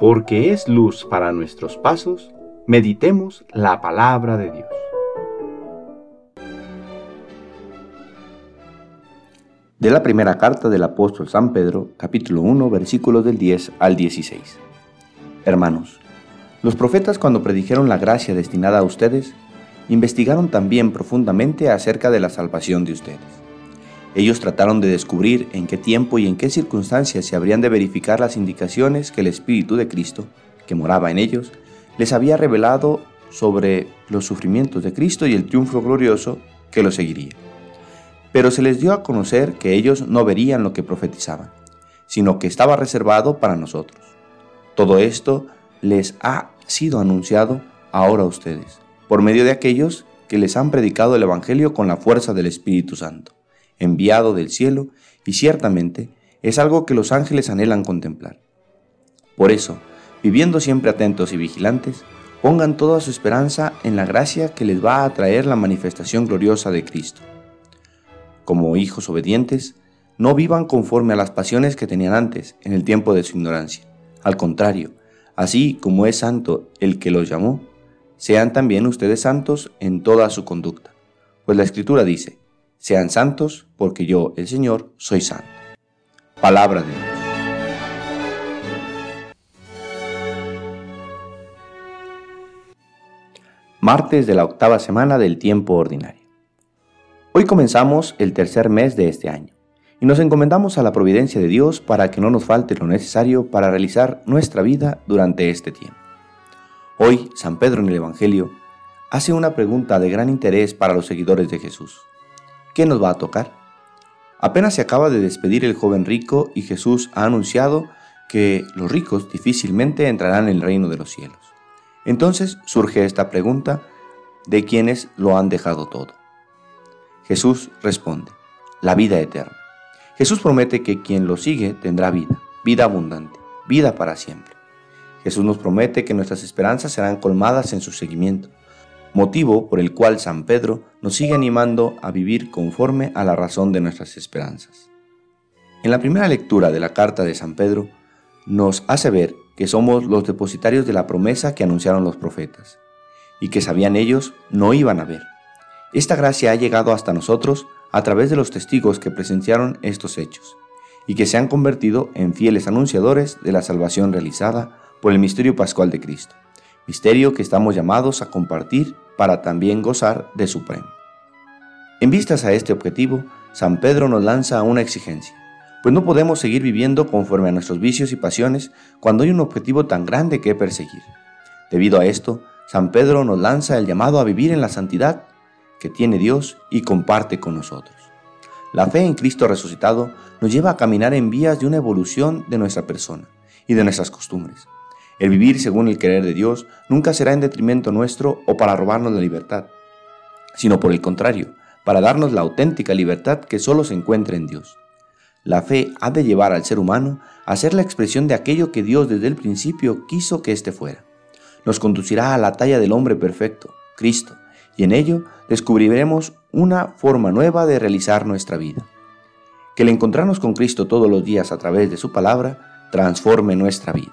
porque es luz para nuestros pasos, meditemos la palabra de Dios. De la primera carta del apóstol San Pedro, capítulo 1, versículos del 10 al 16. Hermanos, los profetas cuando predijeron la gracia destinada a ustedes, investigaron también profundamente acerca de la salvación de ustedes. Ellos trataron de descubrir en qué tiempo y en qué circunstancias se habrían de verificar las indicaciones que el Espíritu de Cristo, que moraba en ellos, les había revelado sobre los sufrimientos de Cristo y el triunfo glorioso que lo seguiría. Pero se les dio a conocer que ellos no verían lo que profetizaban, sino que estaba reservado para nosotros. Todo esto les ha sido anunciado ahora a ustedes, por medio de aquellos que les han predicado el Evangelio con la fuerza del Espíritu Santo, enviado del cielo, y ciertamente es algo que los ángeles anhelan contemplar. Por eso, viviendo siempre atentos y vigilantes, pongan toda su esperanza en la gracia que les va a traer la manifestación gloriosa de Cristo. Como hijos obedientes, no vivan conforme a las pasiones que tenían antes, en el tiempo de su ignorancia. Al contrario, así como es santo el que los llamó, sean también ustedes santos en toda su conducta. Pues la Escritura dice, sean santos porque yo, el Señor, soy santo. Palabra de Dios. Martes de la octava semana del tiempo ordinario. Hoy comenzamos el tercer mes de este año y nos encomendamos a la providencia de Dios para que no nos falte lo necesario para realizar nuestra vida durante este tiempo. Hoy, San Pedro en el Evangelio hace una pregunta de gran interés para los seguidores de Jesús. ¿Qué nos va a tocar? Apenas se acaba de despedir el joven rico y Jesús ha anunciado que los ricos difícilmente entrarán en el reino de los cielos. Entonces surge esta pregunta de quienes lo han dejado todo. Jesús responde, la vida eterna. Jesús promete que quien lo sigue tendrá vida, vida abundante, vida para siempre. Jesús nos promete que nuestras esperanzas serán colmadas en su seguimiento, motivo por el cual San Pedro nos sigue animando a vivir conforme a la razón de nuestras esperanzas. En la primera lectura de la carta de San Pedro, nos hace ver que somos los depositarios de la promesa que anunciaron los profetas, y que sabían ellos no iban a ver. Esta gracia ha llegado hasta nosotros a través de los testigos que presenciaron estos hechos y que se han convertido en fieles anunciadores de la salvación realizada por el misterio pascual de Cristo, misterio que estamos llamados a compartir para también gozar de su premio. En vistas a este objetivo, San Pedro nos lanza una exigencia, pues no podemos seguir viviendo conforme a nuestros vicios y pasiones cuando hay un objetivo tan grande que perseguir. Debido a esto, San Pedro nos lanza el llamado a vivir en la santidad que tiene Dios y comparte con nosotros. La fe en Cristo resucitado nos lleva a caminar en vías de una evolución de nuestra persona y de nuestras costumbres. El vivir según el querer de Dios nunca será en detrimento nuestro o para robarnos la libertad, sino por el contrario, para darnos la auténtica libertad que solo se encuentra en Dios. La fe ha de llevar al ser humano a ser la expresión de aquello que Dios desde el principio quiso que éste fuera. Nos conducirá a la talla del hombre perfecto, Cristo, y en ello descubriremos una forma nueva de realizar nuestra vida. Que el encontrarnos con Cristo todos los días a través de su palabra transforme nuestra vida.